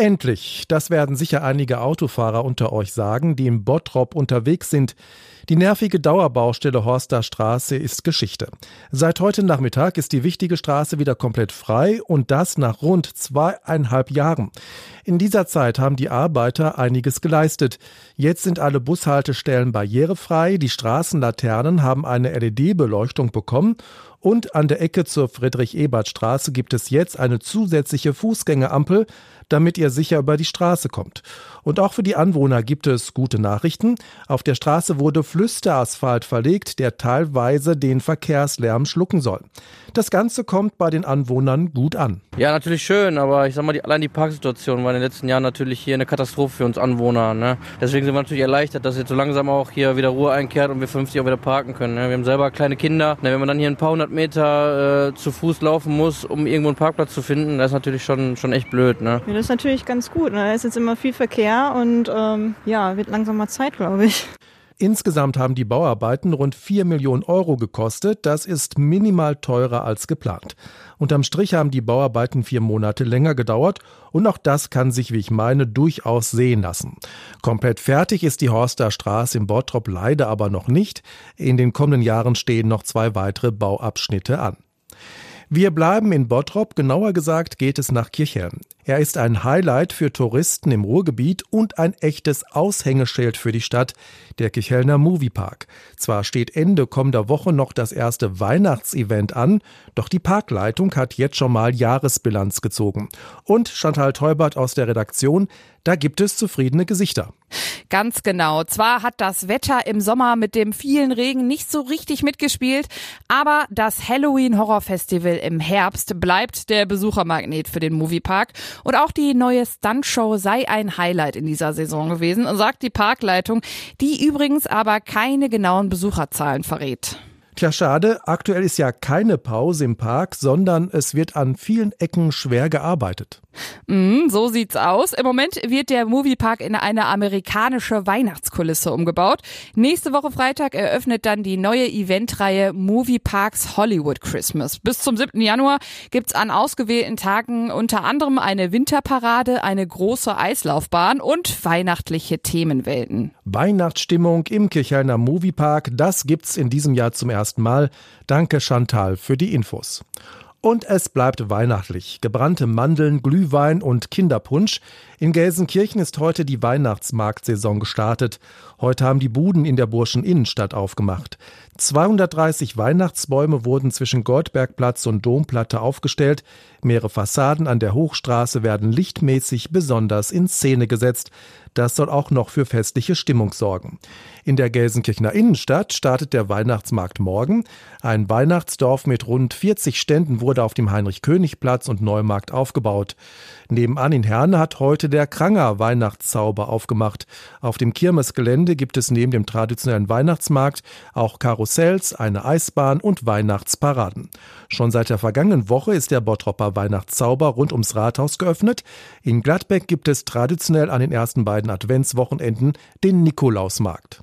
Endlich, das werden sicher einige Autofahrer unter euch sagen, die im Bottrop unterwegs sind. Die nervige Dauerbaustelle Horster Straße ist Geschichte. Seit heute Nachmittag ist die wichtige Straße wieder komplett frei und das nach rund zweieinhalb Jahren. In dieser Zeit haben die Arbeiter einiges geleistet. Jetzt sind alle Bushaltestellen barrierefrei, die Straßenlaternen haben eine LED-Beleuchtung bekommen und an der Ecke zur Friedrich-Ebert-Straße gibt es jetzt eine zusätzliche Fußgängerampel, damit ihr sicher über die Straße kommt. Und auch für die Anwohner gibt es gute Nachrichten. Auf der Straße wurde Flüsterasphalt verlegt, der teilweise den Verkehrslärm schlucken soll. Das Ganze kommt bei den Anwohnern gut an. Ja, natürlich schön, aber ich sag mal, die, allein die Parksituation war in den letzten Jahren natürlich hier eine Katastrophe für uns Anwohner. Ne? Deswegen sind wir natürlich erleichtert, dass jetzt so langsam auch hier wieder Ruhe einkehrt und wir 50 auch wieder parken können. Ne? Wir haben selber kleine Kinder. Ne? Wenn man dann hier ein paar hundert Meter äh, zu Fuß laufen muss, um irgendwo einen Parkplatz zu finden, das ist natürlich schon, schon echt blöd. Ne? Ja, das ist natürlich ganz gut. Ne? Da ist jetzt immer viel Verkehr und ähm, ja, wird langsam mal Zeit, glaube ich. Insgesamt haben die Bauarbeiten rund 4 Millionen Euro gekostet. Das ist minimal teurer als geplant. Unterm Strich haben die Bauarbeiten vier Monate länger gedauert und auch das kann sich, wie ich meine, durchaus sehen lassen. Komplett fertig ist die Horster Straße im Bottrop leider aber noch nicht. In den kommenden Jahren stehen noch zwei weitere Bauabschnitte an. Wir bleiben in Bottrop, genauer gesagt geht es nach Kirchhellen. Er ist ein Highlight für Touristen im Ruhrgebiet und ein echtes Aushängeschild für die Stadt, der Kirchhellner Moviepark. Zwar steht Ende kommender Woche noch das erste Weihnachtsevent an, doch die Parkleitung hat jetzt schon mal Jahresbilanz gezogen. Und Chantal Teubert aus der Redaktion, da gibt es zufriedene Gesichter. Ganz genau. Zwar hat das Wetter im Sommer mit dem vielen Regen nicht so richtig mitgespielt, aber das Halloween Horror Festival im Herbst bleibt der Besuchermagnet für den Moviepark und auch die neue Stuntshow sei ein Highlight in dieser Saison gewesen, sagt die Parkleitung, die übrigens aber keine genauen Besucherzahlen verrät. Tja, schade. Aktuell ist ja keine Pause im Park, sondern es wird an vielen Ecken schwer gearbeitet. Mm, so sieht's aus. Im Moment wird der Moviepark in eine amerikanische Weihnachtskulisse umgebaut. Nächste Woche Freitag eröffnet dann die neue Eventreihe Movieparks Hollywood Christmas. Bis zum 7. Januar gibt's an ausgewählten Tagen unter anderem eine Winterparade, eine große Eislaufbahn und weihnachtliche Themenwelten. Weihnachtsstimmung im Kirchhellner Moviepark, das gibt's in diesem Jahr zum ersten Mal. Danke Chantal für die Infos. Und es bleibt weihnachtlich. Gebrannte Mandeln, Glühwein und Kinderpunsch. In Gelsenkirchen ist heute die Weihnachtsmarktsaison gestartet. Heute haben die Buden in der Burschen Innenstadt aufgemacht. 230 Weihnachtsbäume wurden zwischen Goldbergplatz und Domplatte aufgestellt. Mehrere Fassaden an der Hochstraße werden lichtmäßig besonders in Szene gesetzt. Das soll auch noch für festliche Stimmung sorgen. In der Gelsenkirchener Innenstadt startet der Weihnachtsmarkt morgen. Ein Weihnachtsdorf mit rund 40 Ständen wurde auf dem Heinrich-König-Platz und Neumarkt aufgebaut. Nebenan in Herne hat heute der Kranger Weihnachtszauber aufgemacht. Auf dem Kirmesgelände gibt es neben dem traditionellen Weihnachtsmarkt auch Karussells, eine Eisbahn und Weihnachtsparaden. Schon seit der vergangenen Woche ist der Bottropper Weihnachtszauber rund ums Rathaus geöffnet. In Gladbeck gibt es traditionell an den ersten beiden Adventswochenenden den Nikolausmarkt.